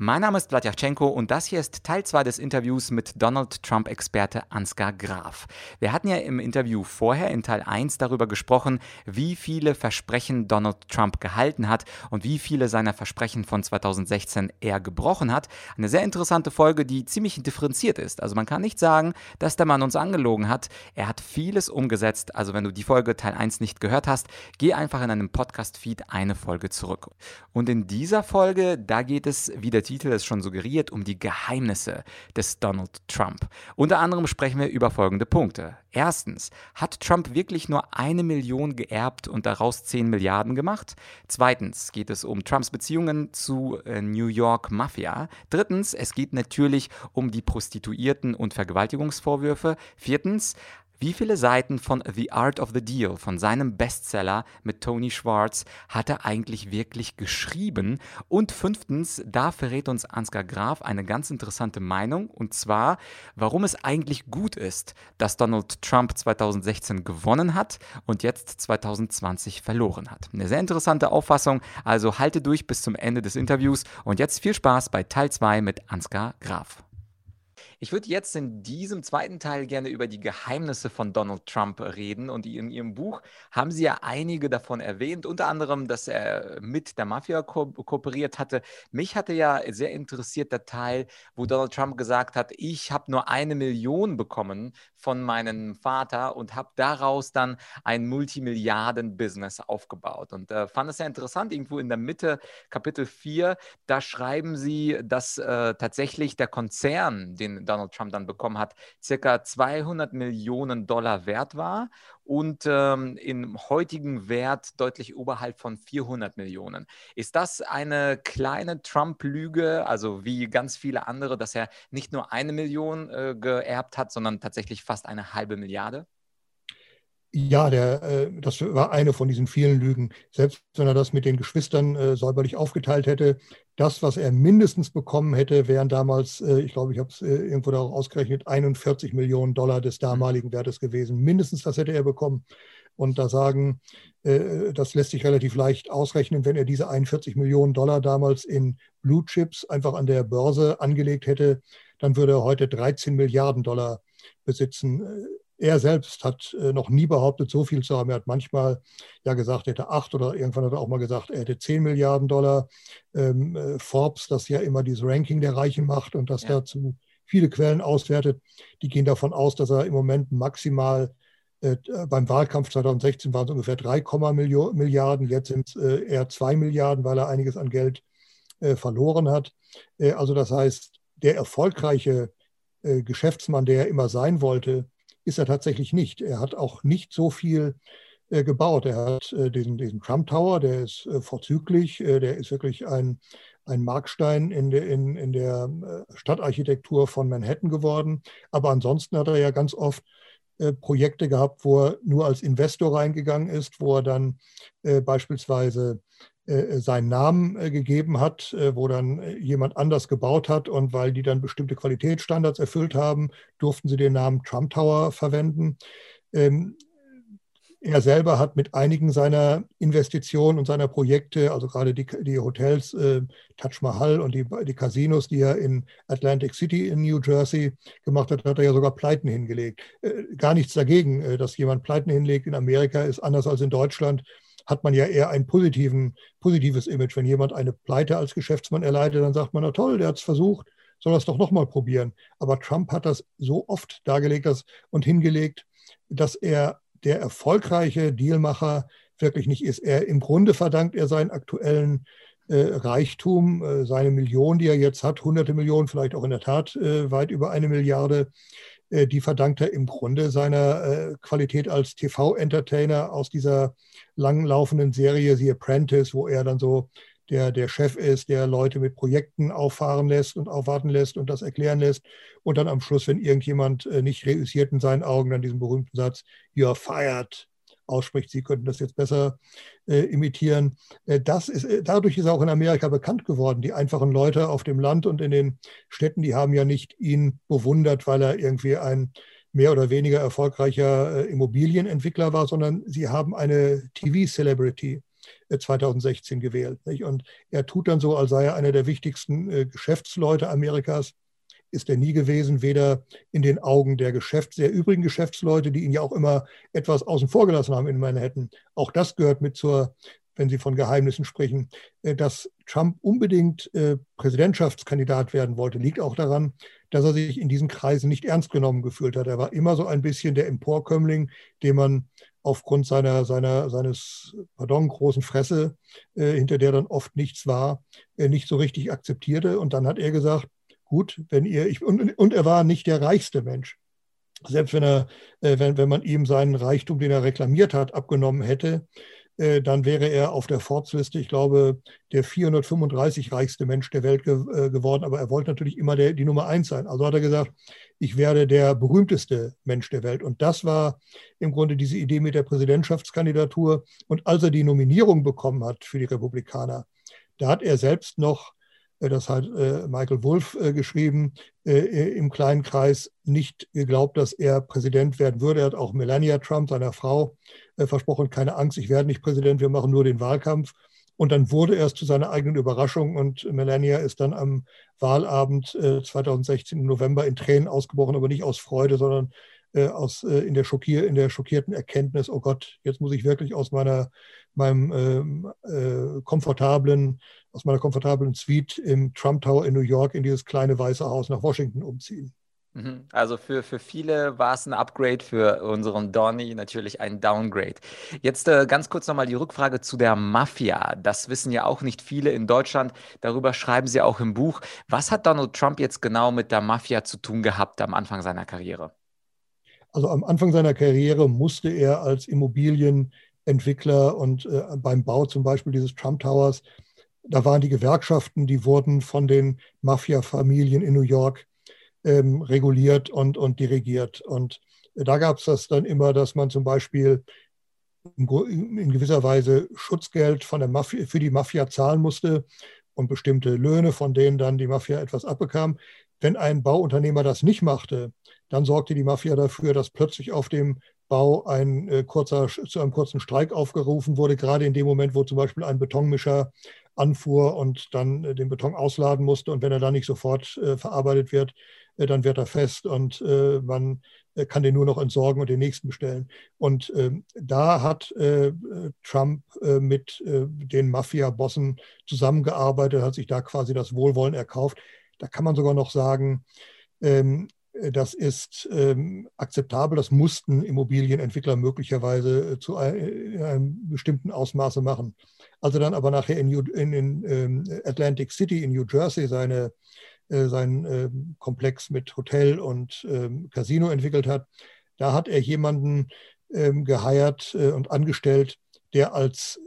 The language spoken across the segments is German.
Mein Name ist Vladyachenko und das hier ist Teil 2 des Interviews mit Donald Trump-Experte Ansgar Graf. Wir hatten ja im Interview vorher in Teil 1 darüber gesprochen, wie viele Versprechen Donald Trump gehalten hat und wie viele seiner Versprechen von 2016 er gebrochen hat. Eine sehr interessante Folge, die ziemlich differenziert ist. Also man kann nicht sagen, dass der Mann uns angelogen hat. Er hat vieles umgesetzt. Also wenn du die Folge Teil 1 nicht gehört hast, geh einfach in einem Podcast-Feed eine Folge zurück. Und in dieser Folge, da geht es wieder Titel es schon suggeriert, um die Geheimnisse des Donald Trump. Unter anderem sprechen wir über folgende Punkte. Erstens, hat Trump wirklich nur eine Million geerbt und daraus 10 Milliarden gemacht? Zweitens geht es um Trumps Beziehungen zu äh, New York Mafia. Drittens, es geht natürlich um die Prostituierten und Vergewaltigungsvorwürfe. Viertens, wie viele Seiten von The Art of the Deal, von seinem Bestseller mit Tony Schwartz, hat er eigentlich wirklich geschrieben? Und fünftens, da verrät uns Ansgar Graf eine ganz interessante Meinung, und zwar, warum es eigentlich gut ist, dass Donald Trump 2016 gewonnen hat und jetzt 2020 verloren hat. Eine sehr interessante Auffassung, also halte durch bis zum Ende des Interviews und jetzt viel Spaß bei Teil 2 mit Ansgar Graf. Ich würde jetzt in diesem zweiten Teil gerne über die Geheimnisse von Donald Trump reden. Und in Ihrem Buch haben Sie ja einige davon erwähnt, unter anderem, dass er mit der Mafia ko kooperiert hatte. Mich hatte ja sehr interessiert der Teil, wo Donald Trump gesagt hat, ich habe nur eine Million bekommen von meinem Vater und habe daraus dann ein Multimilliarden-Business aufgebaut. Und äh, fand es sehr interessant, irgendwo in der Mitte, Kapitel 4, da schreiben Sie, dass äh, tatsächlich der Konzern, den Donald Trump dann bekommen hat, circa 200 Millionen Dollar wert war und ähm, im heutigen Wert deutlich oberhalb von 400 Millionen. Ist das eine kleine Trump-Lüge, also wie ganz viele andere, dass er nicht nur eine Million äh, geerbt hat, sondern tatsächlich fast eine halbe Milliarde? Ja, der, äh, das war eine von diesen vielen Lügen. Selbst wenn er das mit den Geschwistern äh, säuberlich aufgeteilt hätte, das, was er mindestens bekommen hätte, wären damals, äh, ich glaube, ich habe es irgendwo darauf ausgerechnet, 41 Millionen Dollar des damaligen Wertes gewesen. Mindestens das hätte er bekommen. Und da sagen, das lässt sich relativ leicht ausrechnen, wenn er diese 41 Millionen Dollar damals in Blue Chips einfach an der Börse angelegt hätte, dann würde er heute 13 Milliarden Dollar besitzen er selbst hat äh, noch nie behauptet, so viel zu haben. Er hat manchmal ja gesagt, er hätte acht oder irgendwann hat er auch mal gesagt, er hätte zehn Milliarden Dollar. Ähm, äh, Forbes, das ja immer dieses Ranking der Reichen macht und das ja. dazu viele Quellen auswertet, die gehen davon aus, dass er im Moment maximal äh, beim Wahlkampf 2016 waren es ungefähr 3, Milliarden, jetzt sind es äh, eher 2 Milliarden, weil er einiges an Geld äh, verloren hat. Äh, also das heißt, der erfolgreiche Geschäftsmann, der er immer sein wollte, ist er tatsächlich nicht. Er hat auch nicht so viel äh, gebaut. Er hat äh, diesen, diesen Trump Tower, der ist äh, vorzüglich, äh, der ist wirklich ein, ein Markstein in, de, in, in der äh, Stadtarchitektur von Manhattan geworden. Aber ansonsten hat er ja ganz oft äh, Projekte gehabt, wo er nur als Investor reingegangen ist, wo er dann beispielsweise seinen Namen äh, gegeben hat, äh, wo dann jemand anders gebaut hat und weil die dann bestimmte Qualitätsstandards erfüllt haben, durften sie den Namen Trump Tower verwenden. Ähm, er selber hat mit einigen seiner Investitionen und seiner Projekte, also gerade die, die Hotels äh, Taj Mahal und die, die Casinos, die er in Atlantic City in New Jersey gemacht hat, hat er ja sogar Pleiten hingelegt. Äh, gar nichts dagegen, äh, dass jemand Pleiten hinlegt in Amerika, ist anders als in Deutschland hat man ja eher ein positives Image. Wenn jemand eine Pleite als Geschäftsmann erleidet, dann sagt man, na toll, der hat es versucht, soll das doch nochmal probieren. Aber Trump hat das so oft dargelegt dass, und hingelegt, dass er der erfolgreiche Dealmacher wirklich nicht ist. Er im Grunde verdankt er seinen aktuellen äh, Reichtum, äh, seine Millionen, die er jetzt hat, hunderte Millionen, vielleicht auch in der Tat äh, weit über eine Milliarde, die verdankt er im Grunde seiner äh, Qualität als TV-Entertainer aus dieser langlaufenden Serie The Apprentice, wo er dann so der, der Chef ist, der Leute mit Projekten auffahren lässt und aufwarten lässt und das erklären lässt. Und dann am Schluss, wenn irgendjemand äh, nicht reüssiert in seinen Augen, dann diesen berühmten Satz, You're fired, ausspricht. Sie könnten das jetzt besser äh, imitieren. Äh, das ist, äh, dadurch ist er auch in Amerika bekannt geworden. Die einfachen Leute auf dem Land und in den Städten, die haben ja nicht ihn bewundert, weil er irgendwie ein mehr oder weniger erfolgreicher äh, Immobilienentwickler war, sondern sie haben eine TV-Celebrity 2016 gewählt. Nicht? Und er tut dann so, als sei er einer der wichtigsten äh, Geschäftsleute Amerikas. Ist er nie gewesen, weder in den Augen der Geschäfts-, der übrigen Geschäftsleute, die ihn ja auch immer etwas außen vor gelassen haben in Manhattan. Auch das gehört mit zur, wenn Sie von Geheimnissen sprechen, äh, dass Trump unbedingt äh, Präsidentschaftskandidat werden wollte, liegt auch daran, dass er sich in diesen Kreisen nicht ernst genommen gefühlt hat. Er war immer so ein bisschen der Emporkömmling, den man aufgrund seiner, seiner, seines, pardon, großen Fresse, äh, hinter der dann oft nichts war, nicht so richtig akzeptierte. Und dann hat er gesagt, gut, wenn ihr, ich, und, und er war nicht der reichste Mensch. Selbst wenn er, äh, wenn, wenn man ihm seinen Reichtum, den er reklamiert hat, abgenommen hätte, äh, dann wäre er auf der Forbes-Liste, ich glaube, der 435 reichste Mensch der Welt ge äh, geworden. Aber er wollte natürlich immer der, die Nummer eins sein. Also hat er gesagt, ich werde der berühmteste Mensch der Welt. Und das war im Grunde diese Idee mit der Präsidentschaftskandidatur. Und als er die Nominierung bekommen hat für die Republikaner, da hat er selbst noch, das hat Michael Wolff geschrieben, im kleinen Kreis nicht geglaubt, dass er Präsident werden würde. Er hat auch Melania Trump, seiner Frau, äh, versprochen, keine Angst, ich werde nicht Präsident, wir machen nur den Wahlkampf. Und dann wurde er es zu seiner eigenen Überraschung und Melania ist dann am Wahlabend äh, 2016 im November in Tränen ausgebrochen, aber nicht aus Freude, sondern äh, aus, äh, in, der schockier in der schockierten Erkenntnis, oh Gott, jetzt muss ich wirklich aus meiner, meinem ähm, äh, komfortablen, aus meiner komfortablen Suite im Trump Tower in New York in dieses kleine weiße Haus nach Washington umziehen. Mhm. Also für, für viele war es ein Upgrade, für unseren Donny natürlich ein Downgrade. Jetzt äh, ganz kurz nochmal die Rückfrage zu der Mafia. Das wissen ja auch nicht viele in Deutschland. Darüber schreiben Sie auch im Buch. Was hat Donald Trump jetzt genau mit der Mafia zu tun gehabt am Anfang seiner Karriere? Also am Anfang seiner Karriere musste er als Immobilienentwickler und äh, beim Bau zum Beispiel dieses Trump Towers, da waren die Gewerkschaften, die wurden von den Mafia-Familien in New York ähm, reguliert und, und dirigiert. Und da gab es das dann immer, dass man zum Beispiel in gewisser Weise Schutzgeld von der Mafia, für die Mafia zahlen musste und bestimmte Löhne, von denen dann die Mafia etwas abbekam. Wenn ein Bauunternehmer das nicht machte, dann sorgte die Mafia dafür, dass plötzlich auf dem Bau ein äh, kurzer, zu einem kurzen Streik aufgerufen wurde, gerade in dem Moment, wo zum Beispiel ein Betonmischer anfuhr und dann äh, den Beton ausladen musste. Und wenn er dann nicht sofort äh, verarbeitet wird, äh, dann wird er fest und man kann den nur noch entsorgen und den nächsten bestellen. Und ähm, da hat Trump mit den Mafia-Bossen zusammengearbeitet, hat sich da quasi das Wohlwollen erkauft. Da kann man sogar noch sagen, ähm, das ist ähm, akzeptabel, das mussten Immobilienentwickler möglicherweise zu einem bestimmten Ausmaße machen. Also dann aber nachher in, in, in Atlantic City in New Jersey seine äh, seinen ähm, Komplex mit Hotel und ähm, Casino entwickelt hat. Da hat er jemanden ähm, geheiert äh, und angestellt, der als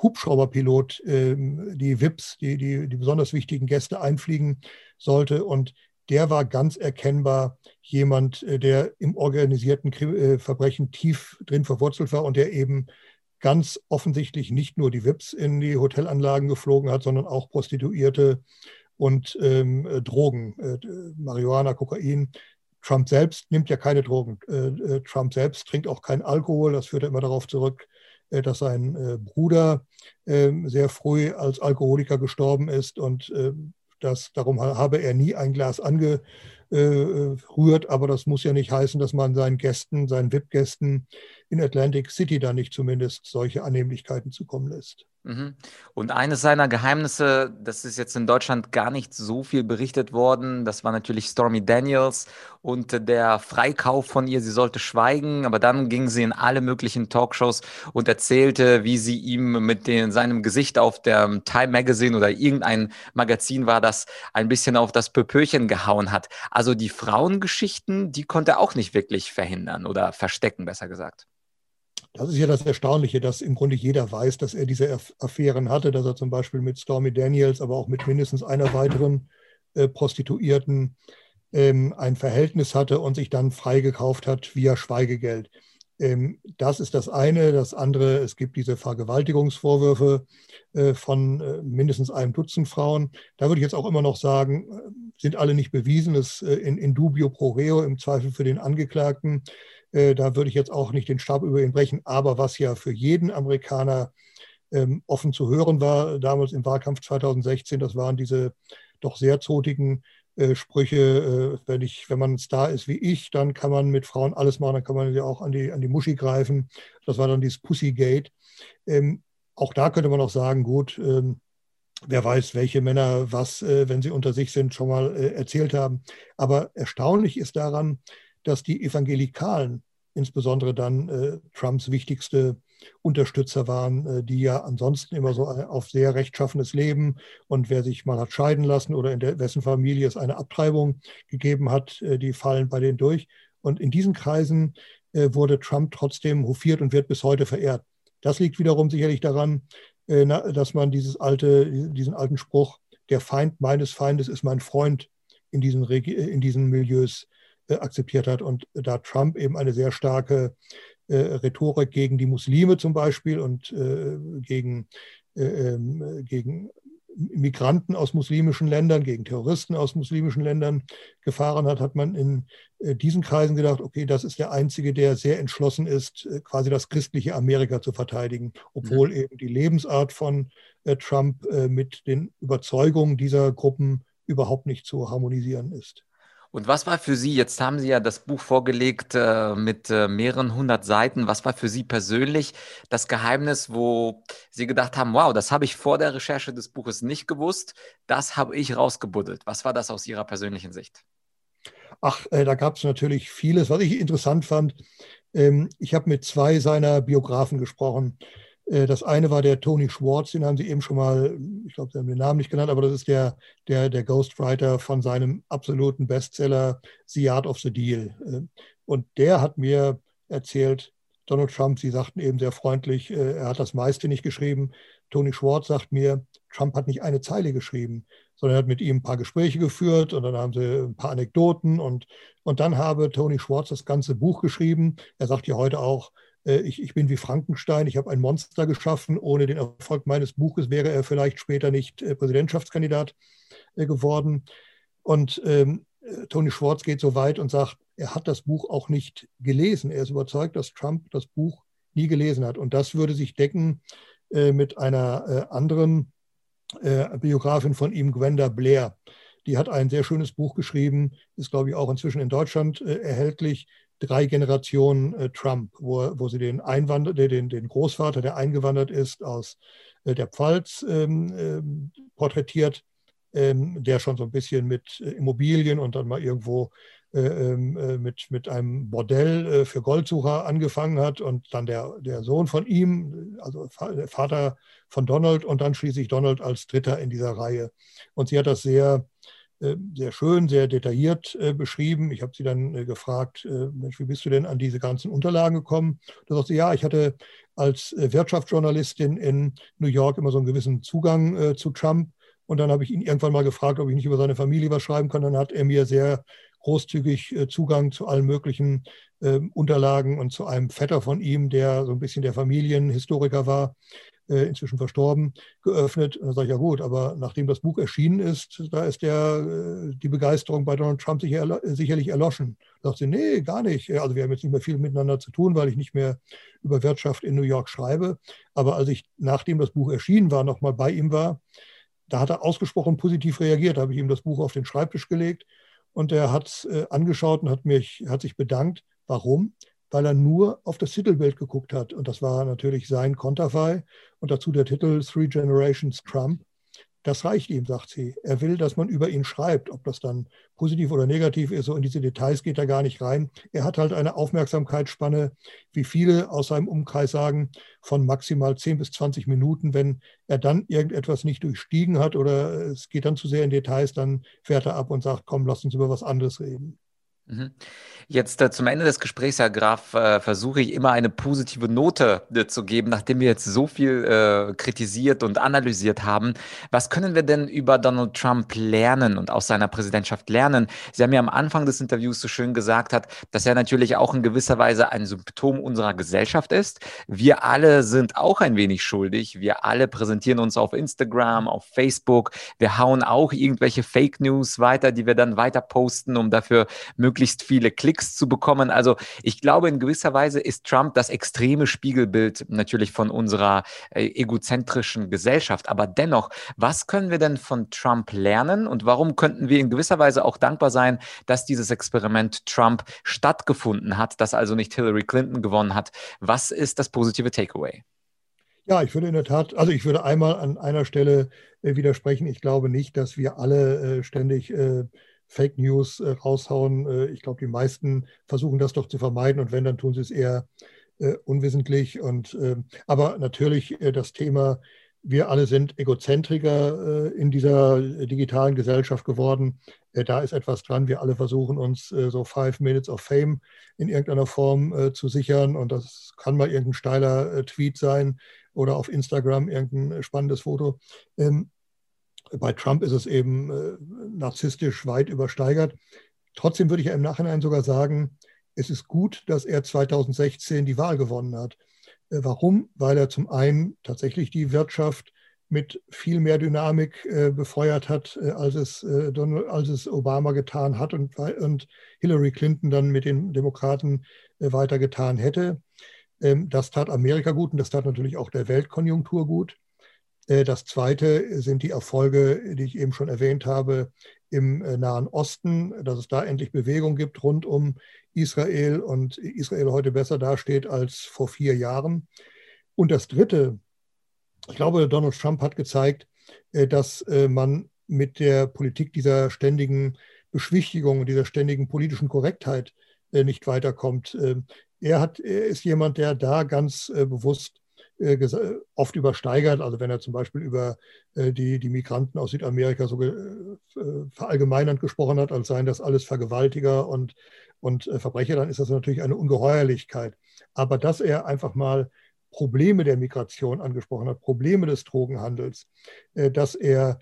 Hubschrauberpilot die VIPs, die, die, die besonders wichtigen Gäste einfliegen sollte. Und der war ganz erkennbar jemand, äh, der im organisierten Verbrechen tief drin verwurzelt war und der eben ganz offensichtlich nicht nur die VIPs in die Hotelanlagen geflogen hat, sondern auch Prostituierte und ähm, äh, Drogen, äh, Marihuana, Kokain. Trump selbst nimmt ja keine Drogen. Äh, äh Trump selbst trinkt auch keinen Alkohol. Das führt immer darauf zurück, äh, dass sein äh, Bruder ähm, sehr früh als Alkoholiker gestorben ist und das, darum habe er nie ein Glas angerührt, aber das muss ja nicht heißen, dass man seinen Gästen, seinen VIP-Gästen in Atlantic City da nicht zumindest solche Annehmlichkeiten zukommen lässt. Mhm. Und eines seiner Geheimnisse, das ist jetzt in Deutschland gar nicht so viel berichtet worden, das war natürlich Stormy Daniels und der Freikauf von ihr, sie sollte schweigen, aber dann ging sie in alle möglichen Talkshows und erzählte, wie sie ihm mit den, seinem Gesicht auf der Time Magazine oder irgendein Magazin war, das ein bisschen auf das Pöpöchen gehauen hat. Also die Frauengeschichten, die konnte er auch nicht wirklich verhindern oder verstecken, besser gesagt. Das ist ja das Erstaunliche, dass im Grunde jeder weiß, dass er diese Affären hatte, dass er zum Beispiel mit Stormy Daniels, aber auch mit mindestens einer weiteren äh, Prostituierten ähm, ein Verhältnis hatte und sich dann freigekauft hat via Schweigegeld. Ähm, das ist das eine. Das andere, es gibt diese Vergewaltigungsvorwürfe äh, von äh, mindestens einem Dutzend Frauen. Da würde ich jetzt auch immer noch sagen, äh, sind alle nicht bewiesen. Es in, in dubio pro reo, im Zweifel für den Angeklagten. Da würde ich jetzt auch nicht den Stab über ihn brechen. Aber was ja für jeden Amerikaner ähm, offen zu hören war, damals im Wahlkampf 2016, das waren diese doch sehr zotigen äh, Sprüche, äh, wenn, ich, wenn man ein Star ist wie ich, dann kann man mit Frauen alles machen, dann kann man ja auch an die, an die Muschi greifen. Das war dann dieses Pussygate. Ähm, auch da könnte man auch sagen, gut, ähm, wer weiß, welche Männer was, äh, wenn sie unter sich sind, schon mal äh, erzählt haben. Aber erstaunlich ist daran, dass die Evangelikalen, insbesondere dann äh, Trumps wichtigste Unterstützer waren, äh, die ja ansonsten immer so auf sehr rechtschaffenes Leben und wer sich mal hat scheiden lassen oder in der, wessen Familie es eine Abtreibung gegeben hat, äh, die fallen bei denen durch. Und in diesen Kreisen äh, wurde Trump trotzdem hofiert und wird bis heute verehrt. Das liegt wiederum sicherlich daran, dass man dieses alte, diesen alten Spruch, der Feind meines Feindes ist mein Freund, in diesen, in diesen Milieus akzeptiert hat. Und da Trump eben eine sehr starke äh, Rhetorik gegen die Muslime zum Beispiel und äh, gegen, äh, ähm, gegen Migranten aus muslimischen Ländern, gegen Terroristen aus muslimischen Ländern gefahren hat, hat man in diesen Kreisen gedacht, okay, das ist der Einzige, der sehr entschlossen ist, quasi das christliche Amerika zu verteidigen, obwohl eben die Lebensart von Trump mit den Überzeugungen dieser Gruppen überhaupt nicht zu harmonisieren ist. Und was war für Sie, jetzt haben Sie ja das Buch vorgelegt äh, mit äh, mehreren hundert Seiten, was war für Sie persönlich das Geheimnis, wo Sie gedacht haben, wow, das habe ich vor der Recherche des Buches nicht gewusst, das habe ich rausgebuddelt. Was war das aus Ihrer persönlichen Sicht? Ach, äh, da gab es natürlich vieles, was ich interessant fand. Ähm, ich habe mit zwei seiner Biografen gesprochen. Äh, das eine war der Tony Schwartz, den haben Sie eben schon mal, ich glaube, Sie haben den Namen nicht genannt, aber das ist der, der, der Ghostwriter von seinem absoluten Bestseller The Art of the Deal. Äh, und der hat mir erzählt, Donald Trump, Sie sagten eben sehr freundlich, äh, er hat das meiste nicht geschrieben. Tony Schwartz sagt mir, Trump hat nicht eine Zeile geschrieben, sondern er hat mit ihm ein paar Gespräche geführt und dann haben sie ein paar Anekdoten und, und dann habe Tony Schwartz das ganze Buch geschrieben. Er sagt ja heute auch, ich, ich bin wie Frankenstein, ich habe ein Monster geschaffen. Ohne den Erfolg meines Buches wäre er vielleicht später nicht äh, Präsidentschaftskandidat äh, geworden. Und ähm, Tony Schwartz geht so weit und sagt, er hat das Buch auch nicht gelesen. Er ist überzeugt, dass Trump das Buch nie gelesen hat. Und das würde sich decken äh, mit einer äh, anderen äh, Biografin von ihm, Gwenda Blair. Die hat ein sehr schönes Buch geschrieben, ist, glaube ich, auch inzwischen in Deutschland erhältlich, drei Generationen äh, Trump, wo, wo sie den, Einwander, den, den Großvater, der eingewandert ist aus äh, der Pfalz, ähm, ähm, porträtiert, ähm, der schon so ein bisschen mit äh, Immobilien und dann mal irgendwo äh, ähm, äh, mit, mit einem Bordell für Goldsucher angefangen hat und dann der, der Sohn von ihm, also der Vater von Donald und dann schließlich Donald als Dritter in dieser Reihe. Und sie hat das sehr sehr schön, sehr detailliert äh, beschrieben. Ich habe sie dann äh, gefragt, Mensch, wie bist du denn an diese ganzen Unterlagen gekommen? Da sagte sie, ja, ich hatte als Wirtschaftsjournalistin in New York immer so einen gewissen Zugang zu Trump. Und dann habe ich ihn irgendwann mal gefragt, ob ich nicht über seine Familie was schreiben kann. Dann hat er mir sehr großzügig Zugang zu allen möglichen Unterlagen und zu einem Vetter von ihm, der so ein bisschen der Familienhistoriker war, äh, inzwischen verstorben, geöffnet. Und dann sage ich, ja gut, aber nachdem das Buch erschienen ist, da ist der, äh, die Begeisterung bei Donald Trump sicher, sicherlich erloschen. Da sagt sie, nee, gar nicht. Also wir haben jetzt nicht mehr viel miteinander zu tun, weil ich nicht mehr über Wirtschaft in New York schreibe. Aber als ich, nachdem das Buch erschienen war, nochmal bei ihm war, da hat er ausgesprochen positiv reagiert. Da habe ich ihm das Buch auf den Schreibtisch gelegt und er hat es äh, angeschaut und hat, mich, hat sich bedankt. Warum? Weil er nur auf das Titelbild geguckt hat. Und das war natürlich sein Konterfei und dazu der Titel Three Generations Trump. Das reicht ihm, sagt sie. Er will, dass man über ihn schreibt, ob das dann positiv oder negativ ist. So in diese Details geht er gar nicht rein. Er hat halt eine Aufmerksamkeitsspanne, wie viele aus seinem Umkreis sagen, von maximal 10 bis 20 Minuten. Wenn er dann irgendetwas nicht durchstiegen hat oder es geht dann zu sehr in Details, dann fährt er ab und sagt, komm, lass uns über was anderes reden. Mhm. Jetzt äh, zum Ende des Gesprächs, Herr Graf, äh, versuche ich immer eine positive Note äh, zu geben, nachdem wir jetzt so viel äh, kritisiert und analysiert haben. Was können wir denn über Donald Trump lernen und aus seiner Präsidentschaft lernen? Sie haben ja am Anfang des Interviews so schön gesagt, hat, dass er natürlich auch in gewisser Weise ein Symptom unserer Gesellschaft ist. Wir alle sind auch ein wenig schuldig. Wir alle präsentieren uns auf Instagram, auf Facebook. Wir hauen auch irgendwelche Fake News weiter, die wir dann weiter posten, um dafür möglichst viele Klicks Klicks zu bekommen. Also ich glaube, in gewisser Weise ist Trump das extreme Spiegelbild natürlich von unserer äh, egozentrischen Gesellschaft. Aber dennoch, was können wir denn von Trump lernen und warum könnten wir in gewisser Weise auch dankbar sein, dass dieses Experiment Trump stattgefunden hat, dass also nicht Hillary Clinton gewonnen hat? Was ist das positive Takeaway? Ja, ich würde in der Tat, also ich würde einmal an einer Stelle äh, widersprechen. Ich glaube nicht, dass wir alle äh, ständig äh, Fake News äh, raushauen. Äh, ich glaube, die meisten versuchen das doch zu vermeiden und wenn, dann tun sie es eher äh, unwissentlich. Und, ähm, aber natürlich äh, das Thema, wir alle sind Egozentriker äh, in dieser digitalen Gesellschaft geworden. Äh, da ist etwas dran. Wir alle versuchen uns so Five Minutes of Fame in irgendeiner Form zu sichern. Und das kann mal irgendein steiler Tweet sein oder auf Instagram irgendein spannendes Foto. Ähm, bei Trump ist es eben äh, narzisstisch weit übersteigert. Trotzdem würde ich im Nachhinein sogar sagen, es ist gut, dass er 2016 die Wahl gewonnen hat. Äh, warum? Weil er zum einen tatsächlich die Wirtschaft mit viel mehr Dynamik äh, befeuert hat, äh, als, es, äh, Donald, als es Obama getan hat und, und Hillary Clinton dann mit den Demokraten äh, weiter getan hätte. Ähm, das tat Amerika gut und das tat natürlich auch der Weltkonjunktur gut. Äh, das zweite sind die Erfolge, die ich eben schon erwähnt habe, im äh, Nahen Osten, dass es da endlich Bewegung gibt rund um Israel und Israel heute besser dasteht als vor vier Jahren. Und das dritte, ich glaube, Donald Trump hat gezeigt, äh, dass man mit der Politik dieser ständigen Beschwichtigung, dieser ständigen politischen Korrektheit nicht weiterkommt. Er, hat, er ist jemand, der da ganz bewusst oft übersteigert. Also wenn er zum Beispiel über äh, die, die Migranten aus Südamerika so äh, verallgemeinernd gesprochen hat, als seien das alles Vergewaltiger und, und Verbrecher, dann ist das natürlich eine Ungeheuerlichkeit. Aber dass er einfach mal Probleme der Migration angesprochen hat, Probleme des Drogenhandels, dass er,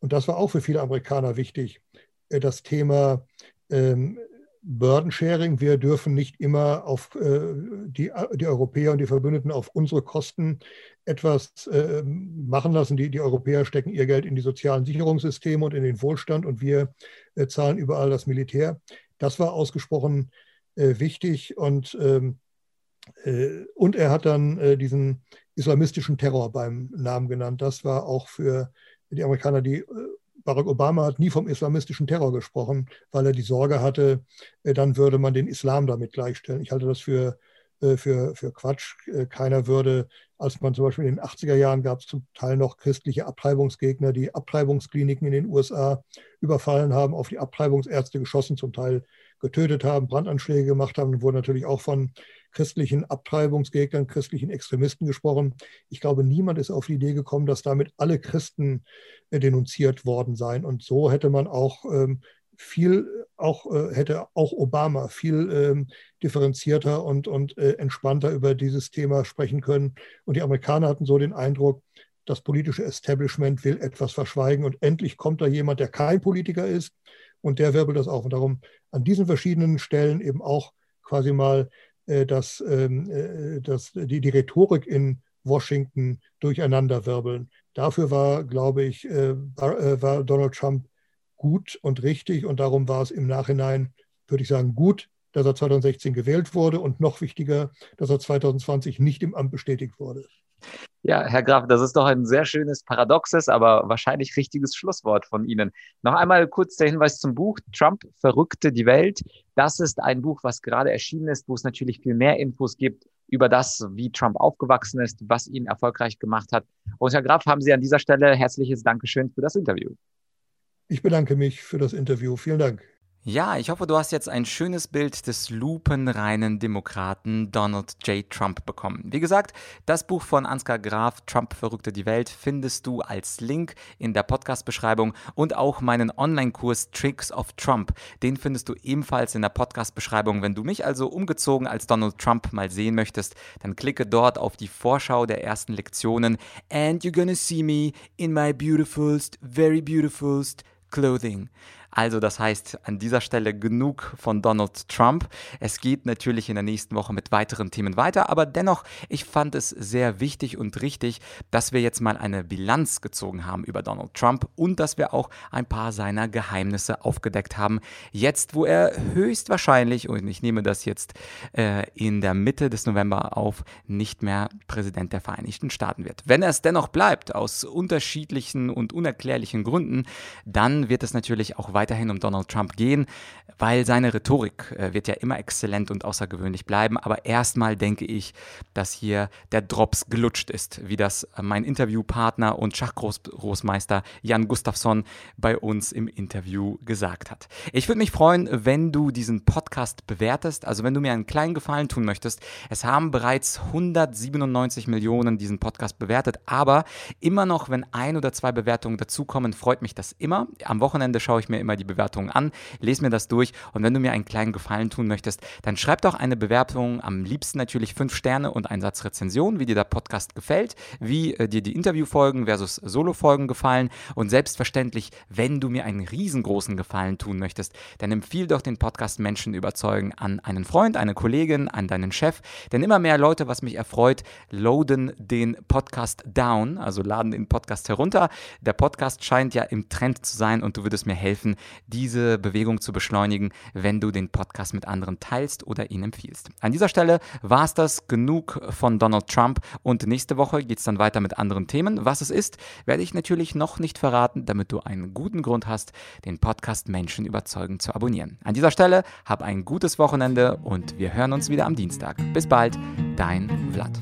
und das war auch für viele Amerikaner wichtig, das Thema ähm, Burden-Sharing. Wir dürfen nicht immer auf äh, die, die Europäer und die Verbündeten auf unsere Kosten etwas äh, machen lassen. Die, die Europäer stecken ihr Geld in die sozialen Sicherungssysteme und in den Wohlstand und wir äh, zahlen überall das Militär. Das war ausgesprochen wichtig und, ähm, äh, und er hat dann diesen islamistischen Terror beim Namen genannt. Das war auch für die Amerikaner die Barack Obama hat nie vom islamistischen Terror gesprochen, weil er die Sorge hatte, äh, dann würde man den Islam damit gleichstellen. Ich halte das für, äh, für, für Quatsch. Äh, keiner würde, als man zum Beispiel in den 80er Jahren gab es zum Teil noch christliche Abtreibungsgegner, die Abtreibungskliniken in den USA überfallen haben, auf die Abtreibungsärzte geschossen, zum Teil getötet haben, Brandanschläge gemacht haben wurden natürlich auch von christlichen Abtreibungsgegnern, christlichen Extremisten gesprochen. Ich glaube, niemand ist auf die Idee gekommen, dass damit alle Christen äh, denunziert worden seien. Und so hätte man auch ähm, viel, auch äh, hätte auch Obama viel ähm, differenzierter und, und äh, entspannter über dieses Thema sprechen können. Und die Amerikaner hatten so den Eindruck, das politische Establishment will etwas verschweigen und endlich kommt da jemand, der kein Politiker ist und der wirbelt das auf. Und darum an diesen verschiedenen Stellen eben auch quasi mal dass, ähm, äh, dass die, die Rhetorik in Washington durcheinanderwirbeln. Dafür war, glaube ich, äh, war Donald Trump gut und richtig und darum war es im Nachhinein, würde ich sagen, gut, dass er 2016 gewählt wurde und noch wichtiger, dass er 2020 nicht im Amt bestätigt wurde. Ja, Herr Graf, das ist doch ein sehr schönes, paradoxes, aber wahrscheinlich richtiges Schlusswort von Ihnen. Noch einmal kurz der Hinweis zum Buch Trump verrückte die Welt. Das ist ein Buch, was gerade erschienen ist, wo es natürlich viel mehr Infos gibt über das, wie Trump aufgewachsen ist, was ihn erfolgreich gemacht hat. Und Herr Graf, haben Sie an dieser Stelle herzliches Dankeschön für das Interview. Ich bedanke mich für das Interview. Vielen Dank. Ja, ich hoffe, du hast jetzt ein schönes Bild des lupenreinen Demokraten Donald J. Trump bekommen. Wie gesagt, das Buch von Ansgar Graf, Trump verrückte die Welt, findest du als Link in der Podcast-Beschreibung und auch meinen Online-Kurs Tricks of Trump. Den findest du ebenfalls in der Podcast-Beschreibung. Wenn du mich also umgezogen als Donald Trump mal sehen möchtest, dann klicke dort auf die Vorschau der ersten Lektionen and you're gonna see me in my beautifulst, very beautifulst clothing. Also das heißt an dieser Stelle genug von Donald Trump. Es geht natürlich in der nächsten Woche mit weiteren Themen weiter, aber dennoch, ich fand es sehr wichtig und richtig, dass wir jetzt mal eine Bilanz gezogen haben über Donald Trump und dass wir auch ein paar seiner Geheimnisse aufgedeckt haben. Jetzt, wo er höchstwahrscheinlich, und ich nehme das jetzt äh, in der Mitte des November auf, nicht mehr Präsident der Vereinigten Staaten wird. Wenn er es dennoch bleibt, aus unterschiedlichen und unerklärlichen Gründen, dann wird es natürlich auch weiter weiterhin um Donald Trump gehen, weil seine Rhetorik äh, wird ja immer exzellent und außergewöhnlich bleiben. Aber erstmal denke ich, dass hier der Drops gelutscht ist, wie das mein Interviewpartner und Schachgroßmeister Jan Gustafsson bei uns im Interview gesagt hat. Ich würde mich freuen, wenn du diesen Podcast bewertest, also wenn du mir einen kleinen Gefallen tun möchtest. Es haben bereits 197 Millionen diesen Podcast bewertet, aber immer noch, wenn ein oder zwei Bewertungen dazukommen, freut mich das immer. Am Wochenende schaue ich mir immer mal die Bewertungen an, lese mir das durch und wenn du mir einen kleinen Gefallen tun möchtest, dann schreib doch eine Bewertung, am liebsten natürlich fünf Sterne und ein Satz Rezension, wie dir der Podcast gefällt, wie äh, dir die Interviewfolgen versus Solo-Folgen gefallen und selbstverständlich, wenn du mir einen riesengroßen Gefallen tun möchtest, dann empfiehl doch den Podcast Menschen überzeugen an einen Freund, eine Kollegin, an deinen Chef, denn immer mehr Leute, was mich erfreut, loaden den Podcast down, also laden den Podcast herunter. Der Podcast scheint ja im Trend zu sein und du würdest mir helfen, diese Bewegung zu beschleunigen, wenn du den Podcast mit anderen teilst oder ihn empfiehlst. An dieser Stelle war es das genug von Donald Trump und nächste Woche geht es dann weiter mit anderen Themen. Was es ist, werde ich natürlich noch nicht verraten, damit du einen guten Grund hast, den Podcast Menschen überzeugen zu abonnieren. An dieser Stelle hab ein gutes Wochenende und wir hören uns wieder am Dienstag. Bis bald, dein Vlad.